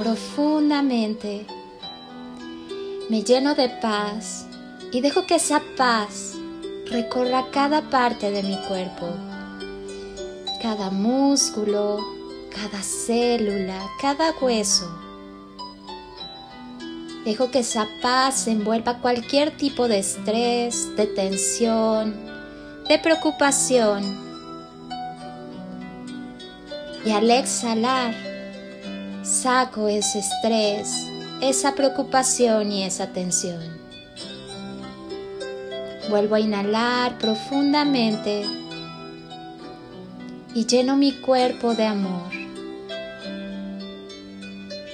profundamente. Me lleno de paz y dejo que esa paz recorra cada parte de mi cuerpo, cada músculo, cada célula, cada hueso. Dejo que esa paz envuelva cualquier tipo de estrés, de tensión, de preocupación. Y al exhalar, saco ese estrés, esa preocupación y esa tensión. Vuelvo a inhalar profundamente y lleno mi cuerpo de amor.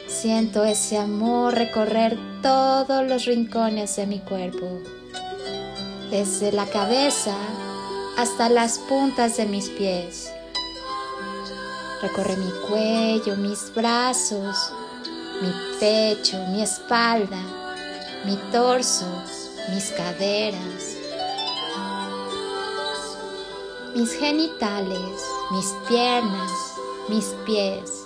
Siento ese amor recorrer todos los rincones de mi cuerpo, desde la cabeza hasta las puntas de mis pies. Recorre mi cuello, mis brazos, mi pecho, mi espalda, mi torso, mis caderas, mis genitales, mis piernas, mis pies.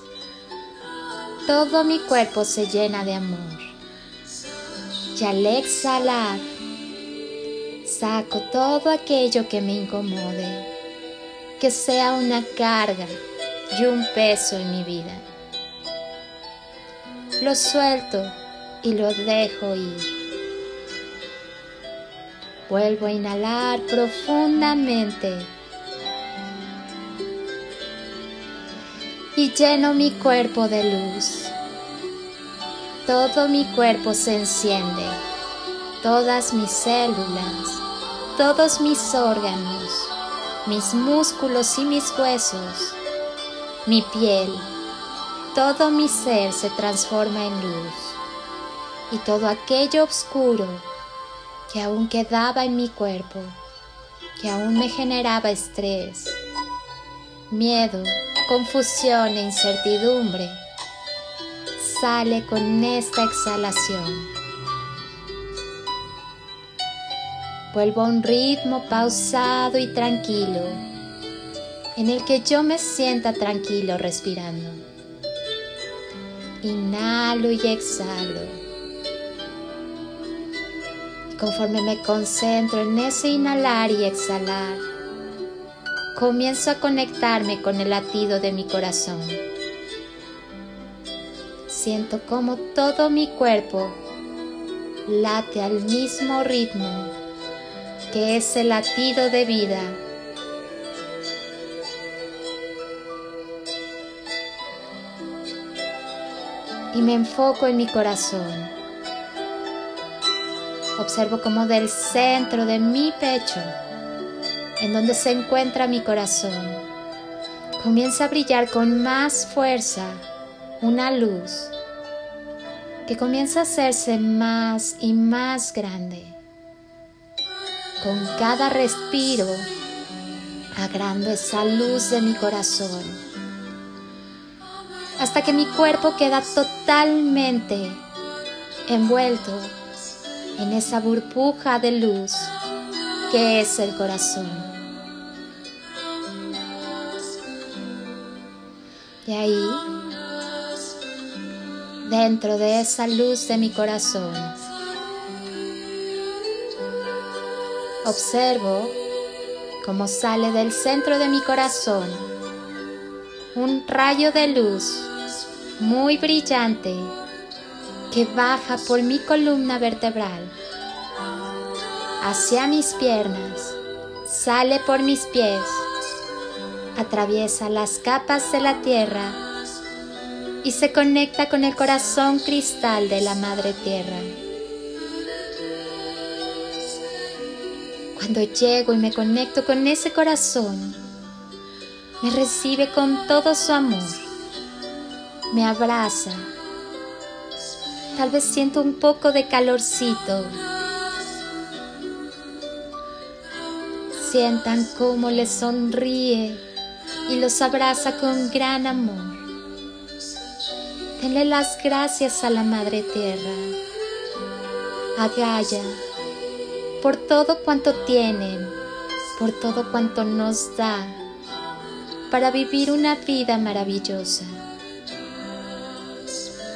Todo mi cuerpo se llena de amor. Y al exhalar, saco todo aquello que me incomode, que sea una carga y un peso en mi vida. Lo suelto y lo dejo ir. Vuelvo a inhalar profundamente y lleno mi cuerpo de luz. Todo mi cuerpo se enciende, todas mis células, todos mis órganos, mis músculos y mis huesos, mi piel, todo mi ser se transforma en luz y todo aquello oscuro que aún quedaba en mi cuerpo, que aún me generaba estrés, miedo, confusión e incertidumbre sale con esta exhalación. Vuelvo a un ritmo pausado y tranquilo en el que yo me sienta tranquilo respirando. Inhalo y exhalo. Conforme me concentro en ese inhalar y exhalar, comienzo a conectarme con el latido de mi corazón. Siento como todo mi cuerpo late al mismo ritmo que es el latido de vida. Y me enfoco en mi corazón. Observo como del centro de mi pecho en donde se encuentra mi corazón, comienza a brillar con más fuerza una luz que comienza a hacerse más y más grande. Con cada respiro, agrando esa luz de mi corazón, hasta que mi cuerpo queda totalmente envuelto en esa burbuja de luz que es el corazón. Y ahí, dentro de esa luz de mi corazón, observo cómo sale del centro de mi corazón un rayo de luz muy brillante que baja por mi columna vertebral hacia mis piernas, sale por mis pies atraviesa las capas de la tierra y se conecta con el corazón cristal de la Madre Tierra. Cuando llego y me conecto con ese corazón, me recibe con todo su amor, me abraza, tal vez siento un poco de calorcito. Sientan cómo le sonríe y los abraza con gran amor. Denle las gracias a la Madre Tierra, a Gaia, por todo cuanto tienen, por todo cuanto nos da, para vivir una vida maravillosa.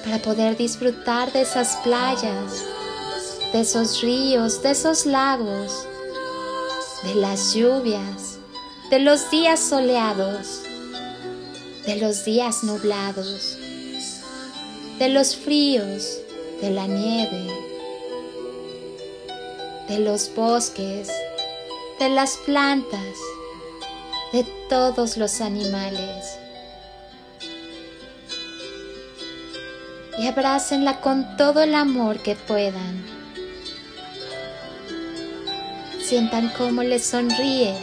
para poder disfrutar de esas playas, de esos ríos, de esos lagos, de las lluvias, de los días soleados, de los días nublados, de los fríos, de la nieve, de los bosques, de las plantas, de todos los animales. Y abrácenla con todo el amor que puedan. Sientan cómo les sonríe.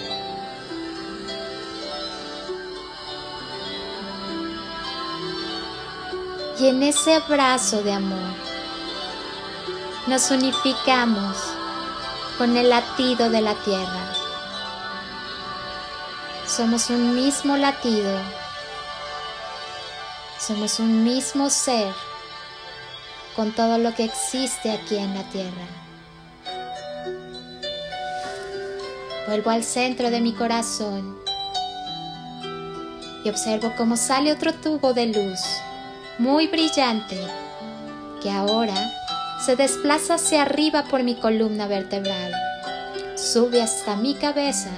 Y en ese abrazo de amor nos unificamos con el latido de la tierra. Somos un mismo latido. Somos un mismo ser con todo lo que existe aquí en la tierra. Vuelvo al centro de mi corazón y observo cómo sale otro tubo de luz muy brillante que ahora se desplaza hacia arriba por mi columna vertebral, sube hasta mi cabeza,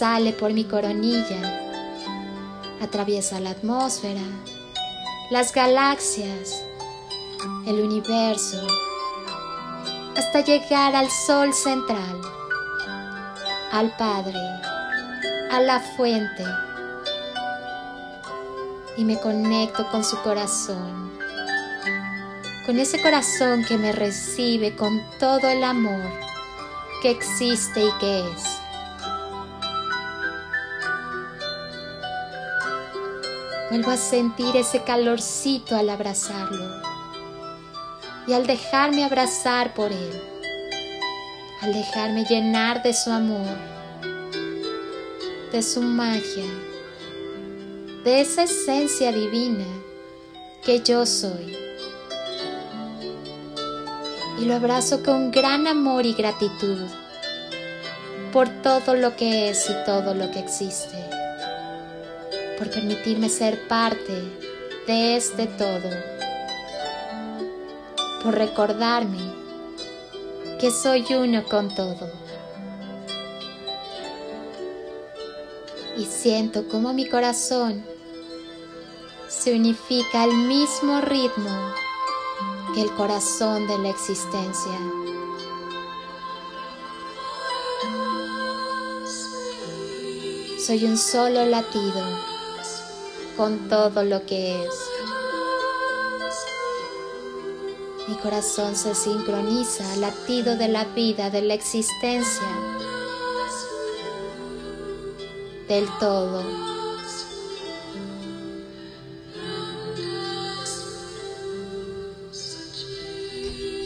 sale por mi coronilla, atraviesa la atmósfera, las galaxias, el universo, hasta llegar al sol central, al Padre, a la fuente, y me conecto con su corazón con ese corazón que me recibe con todo el amor que existe y que es. Vuelvo a sentir ese calorcito al abrazarlo y al dejarme abrazar por él, al dejarme llenar de su amor, de su magia, de esa esencia divina que yo soy. Y lo abrazo con gran amor y gratitud por todo lo que es y todo lo que existe, por permitirme ser parte de este todo, por recordarme que soy uno con todo. Y siento como mi corazón se unifica al mismo ritmo que el corazón de la existencia. Soy un solo latido con todo lo que es. Mi corazón se sincroniza al latido de la vida, de la existencia, del todo.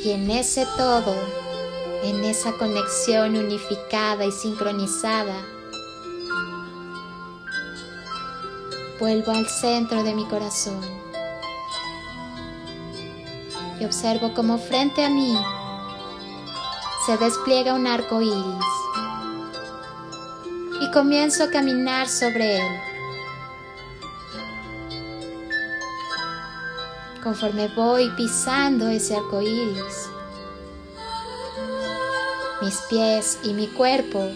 Y en ese todo, en esa conexión unificada y sincronizada, vuelvo al centro de mi corazón y observo como frente a mí se despliega un arco iris y comienzo a caminar sobre él. conforme voy pisando ese arco iris. Mis pies y mi cuerpo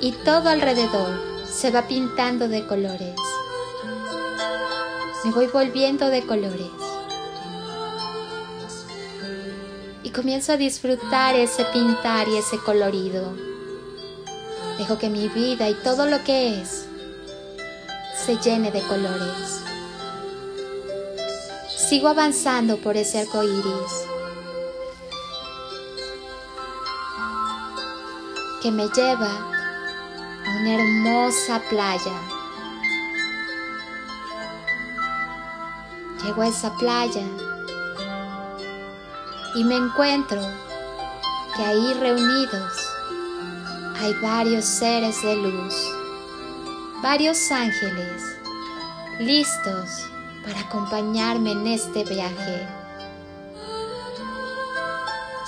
y todo alrededor se va pintando de colores. Me voy volviendo de colores. Y comienzo a disfrutar ese pintar y ese colorido. Dejo que mi vida y todo lo que es se llene de colores. Sigo avanzando por ese arco iris que me lleva a una hermosa playa. Llego a esa playa y me encuentro que ahí reunidos hay varios seres de luz, varios ángeles listos para acompañarme en este viaje.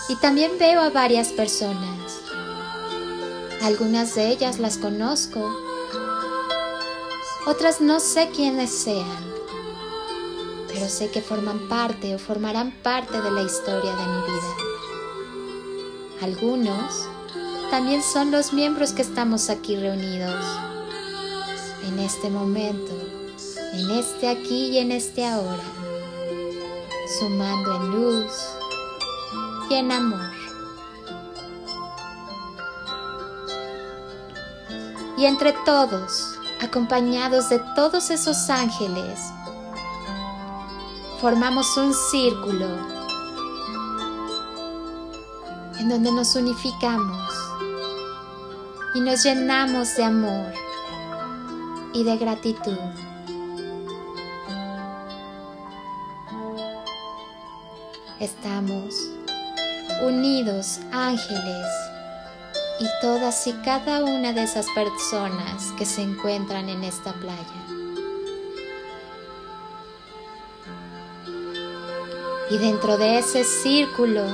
Y también veo a varias personas. Algunas de ellas las conozco, otras no sé quiénes sean, sé que forman parte o formarán parte de la historia de mi vida. Algunos también son los miembros que estamos aquí reunidos en este momento, en este aquí y en este ahora, sumando en luz y en amor. Y entre todos, acompañados de todos esos ángeles, formamos un círculo en donde nos unificamos y nos llenamos de amor y de gratitud. Estamos unidos ángeles y todas y cada una de esas personas que se encuentran en esta playa. Y dentro de ese círculo,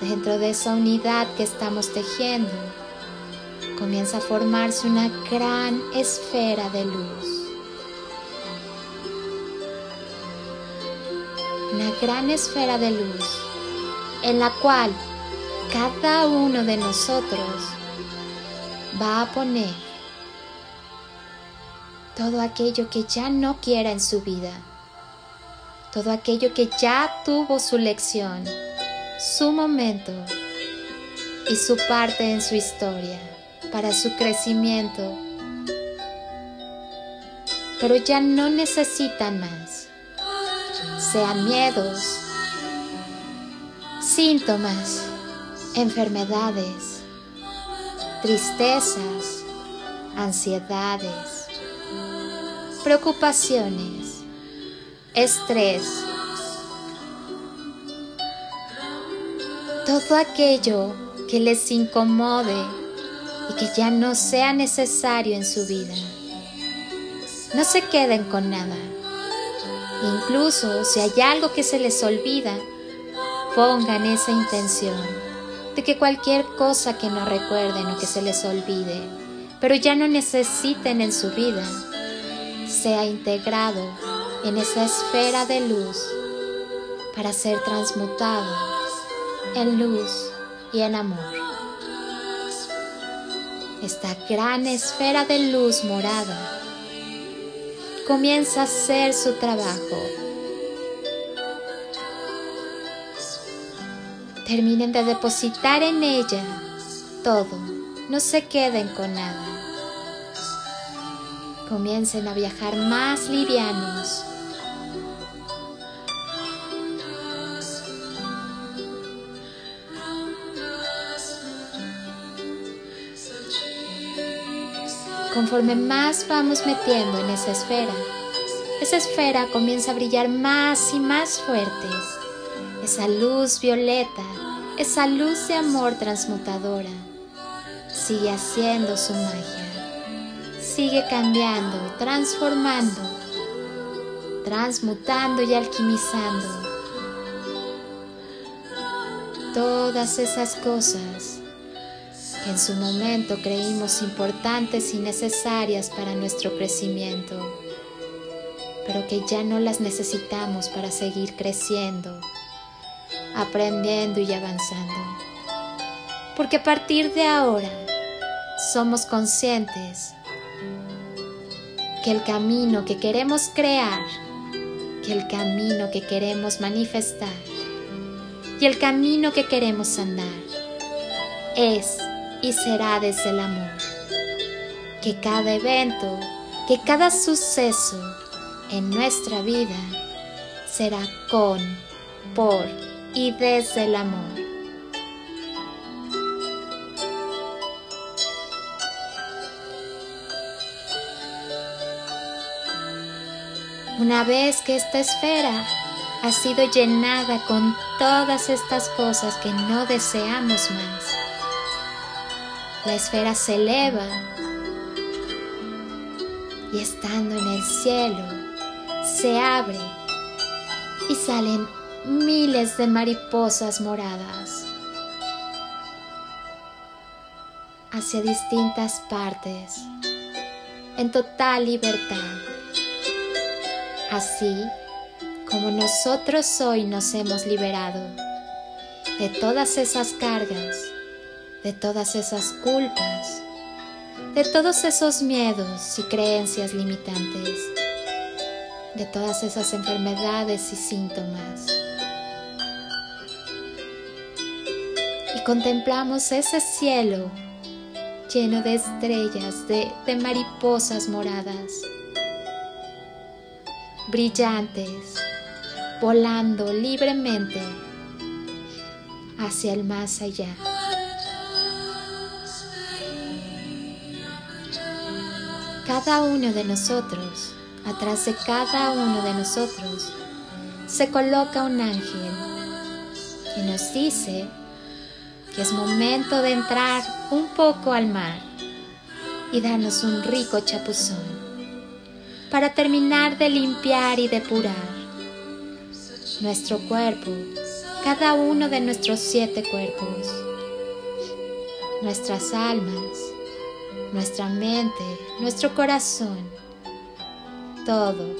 dentro de esa unidad que estamos tejiendo, comienza a formarse una gran esfera de luz. Una gran esfera de luz en la cual cada uno de nosotros va a poner todo aquello que ya no quiera en su vida todo aquello que ya tuvo su lección, su momento y su parte en su historia para su crecimiento. Pero ya no necesitan más, sean miedos, síntomas, enfermedades, tristezas, ansiedades, preocupaciones estrés. Todo aquello que les incomode y que ya no sea necesario en su vida. No se queden con nada. Incluso si hay algo que se les olvida, pongan esa intención de que cualquier cosa que no recuerden o que se les olvide, pero ya no necesiten en su vida, sea integrado en esa esfera de luz para ser transmutado en luz y en amor. Esta gran esfera de luz morada comienza a hacer su trabajo. Terminen de depositar en ella todo, no se queden con nada. Comiencen a viajar más livianos conforme más vamos metiendo en esa esfera, esa esfera comienza a brillar más y más fuerte. Esa luz violeta, esa luz de amor transmutadora, sigue haciendo su magia, sigue cambiando, transformando, transmutando y alquimizando todas esas cosas en su momento creímos importantes y necesarias para nuestro crecimiento, pero que ya no las necesitamos para seguir creciendo, aprendiendo y avanzando. Porque a partir de ahora somos conscientes que el camino que queremos crear, que el camino que queremos manifestar y el camino que queremos andar es y será desde el amor. Que cada evento, que cada suceso en nuestra vida será con, por y desde el amor. Una vez que esta esfera ha sido llenada con todas estas cosas que no deseamos más, la esfera se eleva y estando en el cielo se abre y salen miles de mariposas moradas hacia distintas partes en total libertad. Así, como nosotros hoy nos hemos liberado de todas esas cargas, de todas esas culpas, de todos esos miedos y creencias limitantes, de todas esas enfermedades y síntomas. Y contemplamos ese cielo lleno de estrellas, de, de mariposas moradas, brillantes, volando libremente hacia el más allá. Cada uno de nosotros, atrás de cada uno de nosotros, se coloca un ángel que nos dice que es momento de entrar un poco al mar y darnos un rico chapuzón para terminar de limpiar y depurar nuestro cuerpo, cada uno de nuestros siete cuerpos, nuestras almas, nuestra mente, nuestro corazón, todo.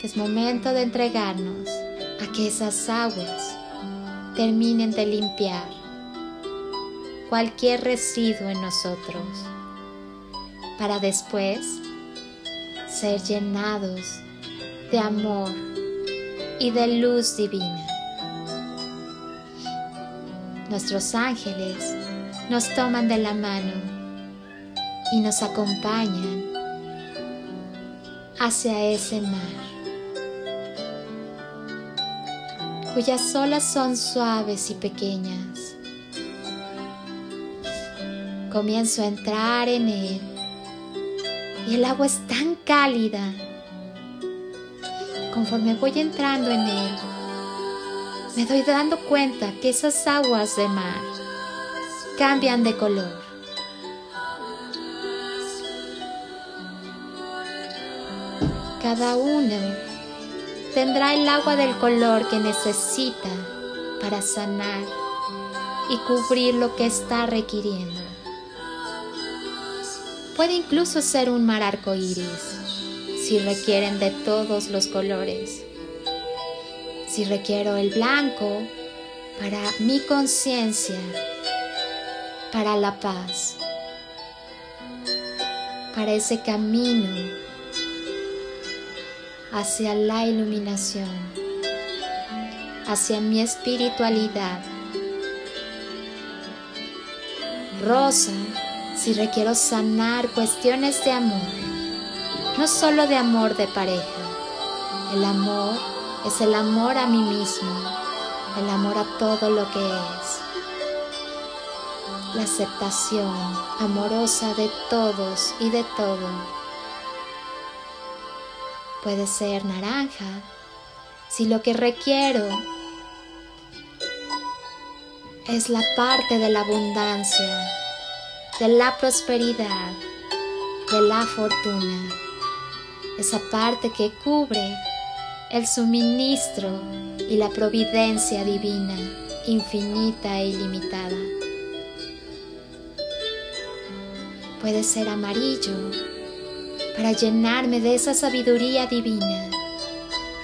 Que es momento de entregarnos a que esas aguas terminen de limpiar cualquier residuo en nosotros, para después ser llenados de amor y de luz divina. Nuestros ángeles nos toman de la mano y nos acompañan hacia ese mar, cuyas olas son suaves y pequeñas. Comienzo a entrar en él y el agua es tan cálida conforme voy entrando en él, me doy dando cuenta que esas aguas de mar cambian de color. Cada uno tendrá el agua del color que necesita para sanar y cubrir lo que está requiriendo. Puede incluso ser un mar arcoíris si requieren de todos los colores. Si requiero el blanco para mi conciencia, para la paz, para ese camino hacia la iluminación, hacia mi espiritualidad. Rosa, si requiero sanar cuestiones de amor no solo de amor de pareja. El amor es el amor a mí mismo, el amor a todo lo que es. La aceptación amorosa de todos y de todo. Puede ser naranja si lo que requiero es la parte de la abundancia, de la prosperidad, de la fortuna esa parte que cubre el suministro y la providencia divina, infinita e ilimitada. Puede ser amarillo para llenarme de esa sabiduría divina,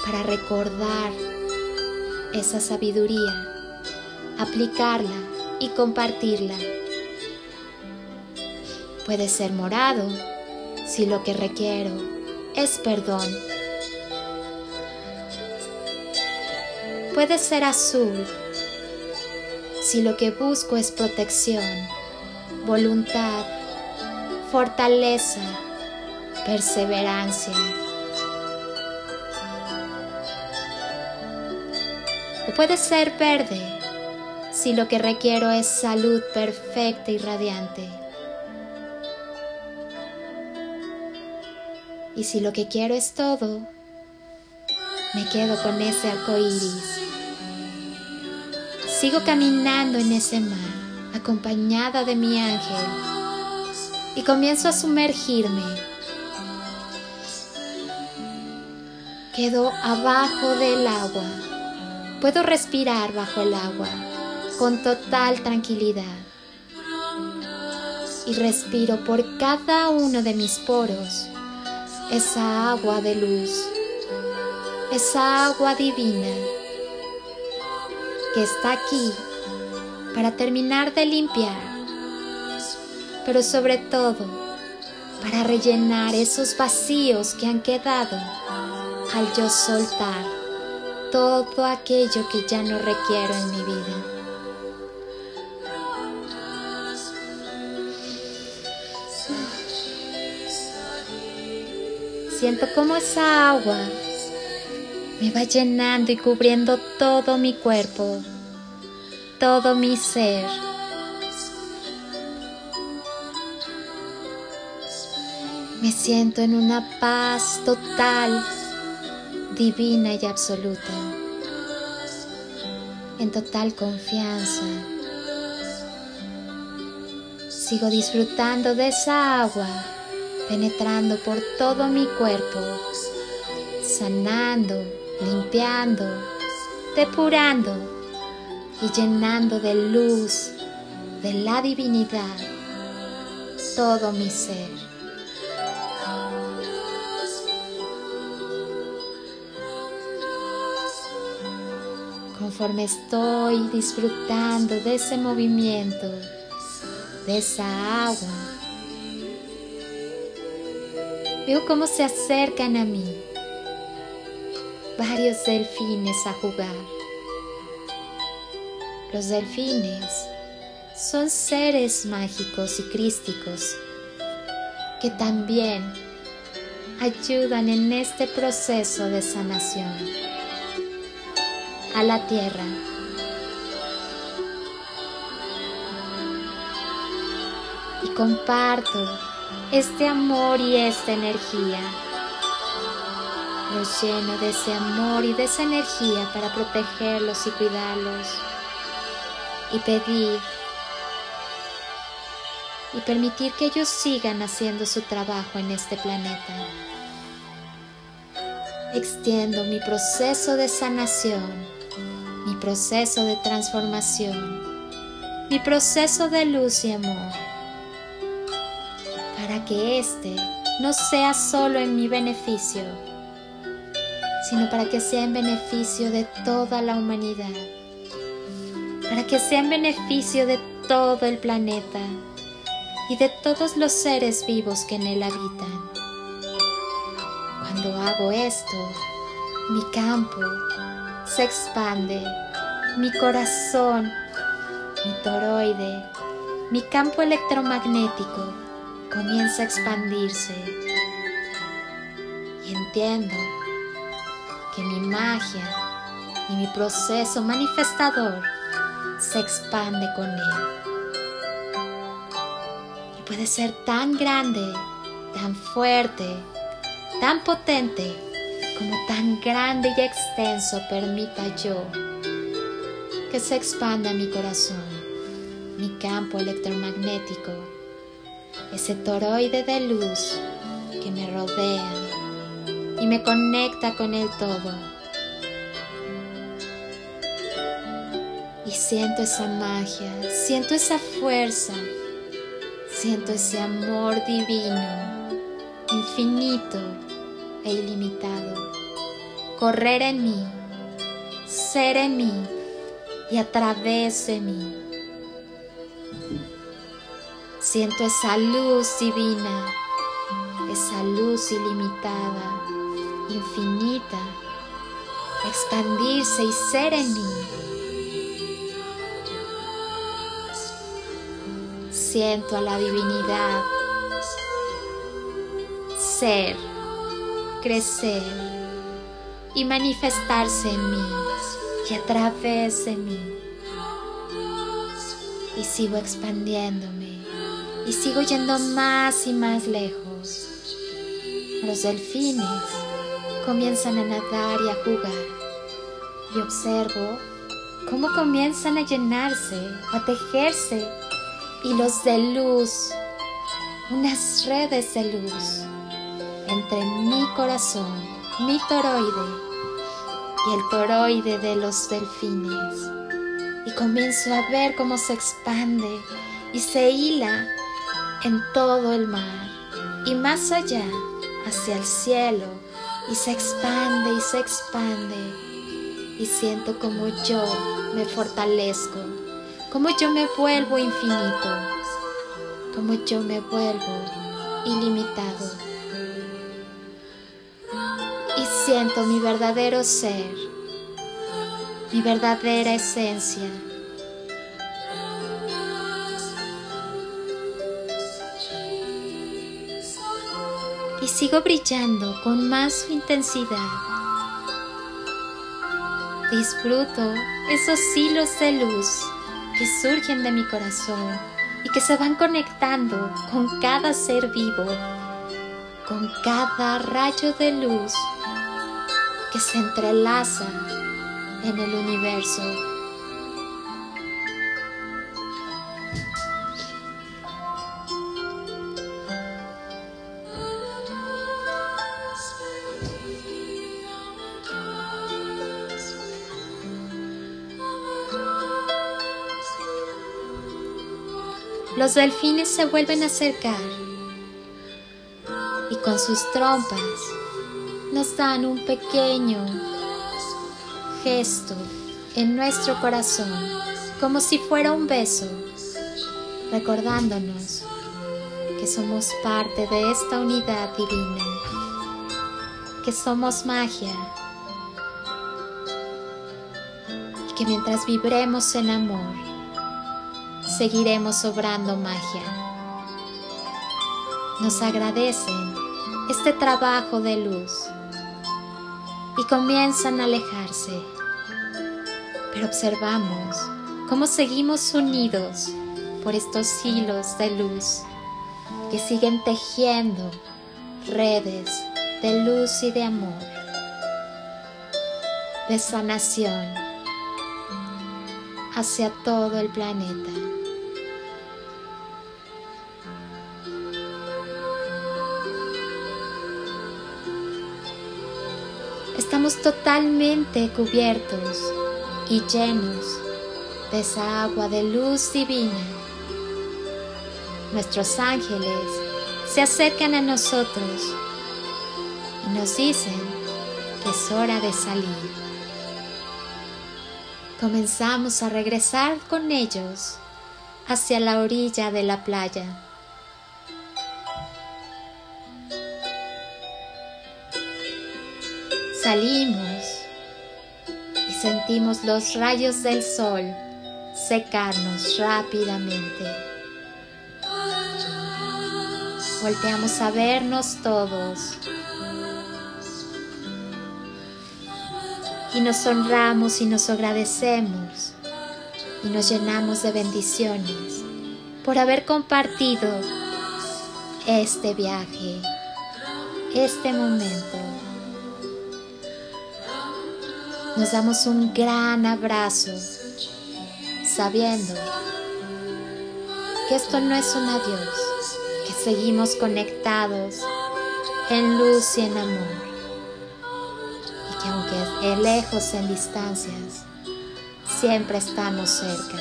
para recordar esa sabiduría, aplicarla y compartirla. Puede ser morado si lo que requiero es perdón. Puede ser azul si lo que busco es protección, voluntad, fortaleza, perseverancia. O puede ser verde si lo que requiero es salud perfecta y radiante. Y si lo que quiero es todo, me quedo con ese arco iris. Sigo caminando en ese mar, acompañada de mi ángel, y comienzo a sumergirme. Quedo abajo del agua. Puedo respirar bajo el agua con total tranquilidad. Y respiro por cada uno de mis poros esa agua de luz, esa agua divina que está aquí para terminar de limpiar, pero sobre todo para rellenar esos vacíos que han quedado al yo soltar todo aquello que ya no requiero en mi vida. Siento como esa agua me va llenando y cubriendo todo mi cuerpo, todo mi ser. Me siento en una paz total, divina y absoluta, en total confianza. Sigo disfrutando de esa agua penetrando por todo mi cuerpo, sanando, limpiando, depurando y llenando de luz, de la divinidad, todo mi ser. Conforme estoy disfrutando de ese movimiento, de esa agua, Veo cómo se acercan a mí varios delfines a jugar. Los delfines son seres mágicos y crísticos que también ayudan en este proceso de sanación a la tierra. Y comparto este amor y esta energía. Los lleno de ese amor y de esa energía para protegerlos y cuidarlos. Y pedir y permitir que ellos sigan haciendo su trabajo en este planeta. Extiendo mi proceso de sanación, mi proceso de transformación, mi proceso de luz y amor para que éste no sea solo en mi beneficio, sino para que sea en beneficio de toda la humanidad, para que sea en beneficio de todo el planeta y de todos los seres vivos que en él habitan. Cuando hago esto, mi campo se expande, mi corazón, mi toroide, mi campo electromagnético comienza a expandirse y entiendo que mi magia y mi proceso manifestador se expande con él. Y puede ser tan grande, tan fuerte, tan potente, como tan grande y extenso permita yo que se expanda mi corazón, mi campo electromagnético ese toroide de luz que me rodea y me conecta con el todo. Y siento esa magia, siento esa fuerza, siento ese amor divino, infinito e ilimitado, correr en mí, ser en mí y a través de mí. Siento esa luz divina, esa luz ilimitada, infinita, expandirse y ser en mí. Siento a la divinidad ser, crecer y manifestarse en mí y a través de mí. Y sigo expandiéndome y sigo yendo más y más lejos. Los delfines comienzan a nadar y a jugar y observo cómo comienzan a llenarse, a tejerse y de luz, unas redes de luz entre mi corazón, mi toroide y el toroide de los delfines. Y comienzo a ver cómo se expande y se hila en todo el mar y más allá, hacia el cielo y se expande y se expande y siento como yo me fortalezco, como yo me vuelvo infinito, como yo me vuelvo ilimitado. Siento mi verdadero ser, mi verdadera esencia. Y sigo brillando con más intensidad Disfruto esos hilos de luz que surgen de mi corazón y que se van conectando con cada ser vivo, con cada rayo de luz que se entrelaza en el universo. los delfines se vuelven a acercar y con sus trompas nos dan un pequeño gesto en nuestro corazón, como si fuera un beso, recordándonos que somos parte de esta unidad divina, que somos magia y que mientras vibremos en amor, seguiremos obrando magia. Nos agradecen este trabajo de luz y comienzan a alejarse, pero observamos cómo seguimos unidos por estos hilos de luz que siguen tejiendo redes de luz y de amor, de sanación hacia todo el planeta. Estamos totalmente cubiertos y llenos de esa agua de luz divina. Nuestros ángeles se acercan a nosotros y nos dicen que es hora de salir. Comenzamos a regresar con ellos hacia la orilla de la playa. Salimos y sentimos los rayos del sol secarnos rápidamente. Volteamos a vernos todos y nos honramos y nos agradecemos y nos llenamos de bendiciones por haber compartido este viaje, este momento. Nos damos un gran abrazo, sabiendo que esto no es un adiós, que seguimos conectados en luz y en amor, y que aunque es lejos en distancias, siempre estamos cerca.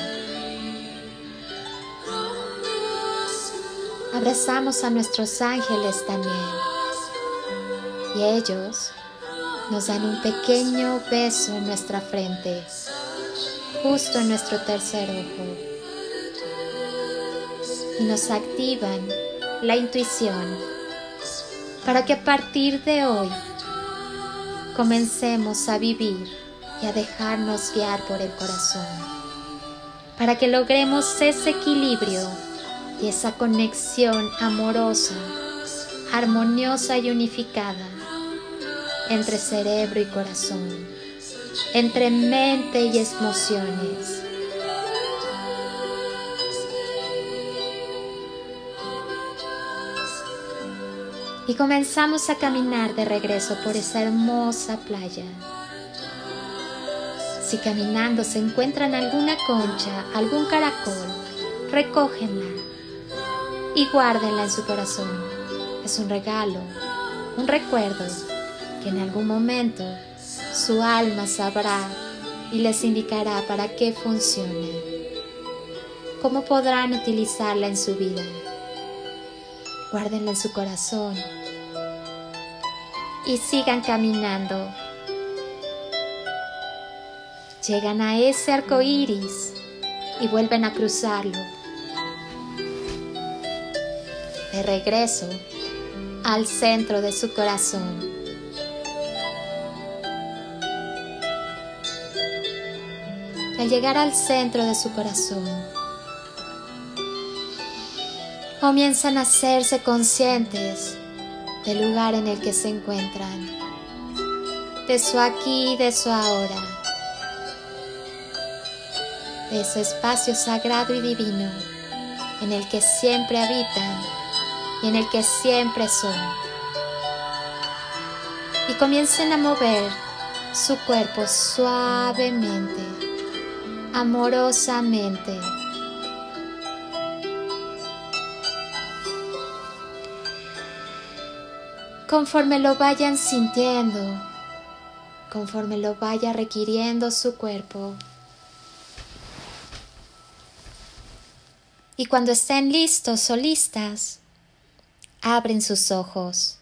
Abrazamos a nuestros ángeles también, y ellos nos dan un pequeño beso en nuestra frente, justo en nuestro tercer ojo, y nos activan la intuición para que a partir de hoy comencemos a vivir y a dejarnos guiar por el corazón, para que logremos ese equilibrio y esa conexión amorosa, armoniosa y unificada entre cerebro y corazón, entre mente y emociones. Y comenzamos a caminar de regreso por esa hermosa playa. Si caminando se encuentran alguna concha, algún caracol, recógenla y guárdenla en su corazón. Es un regalo, un recuerdo que en algún momento su alma sabrá y les indicará para qué funciona, cómo podrán utilizarla en su vida. Guárdenla en su corazón y sigan caminando. Llegan a ese arco iris y vuelven a cruzarlo. De regreso al centro de su corazón. Al llegar al centro de su corazón, comienzan a hacerse conscientes del lugar en el que se encuentran, de su aquí y de su ahora, de ese espacio sagrado y divino en el que siempre habitan y en el que siempre son. Y comiencen a mover su cuerpo suavemente, amorosamente. Conforme lo vayan sintiendo, conforme lo vaya requiriendo su cuerpo. Y cuando estén listos o listas, abren sus ojos.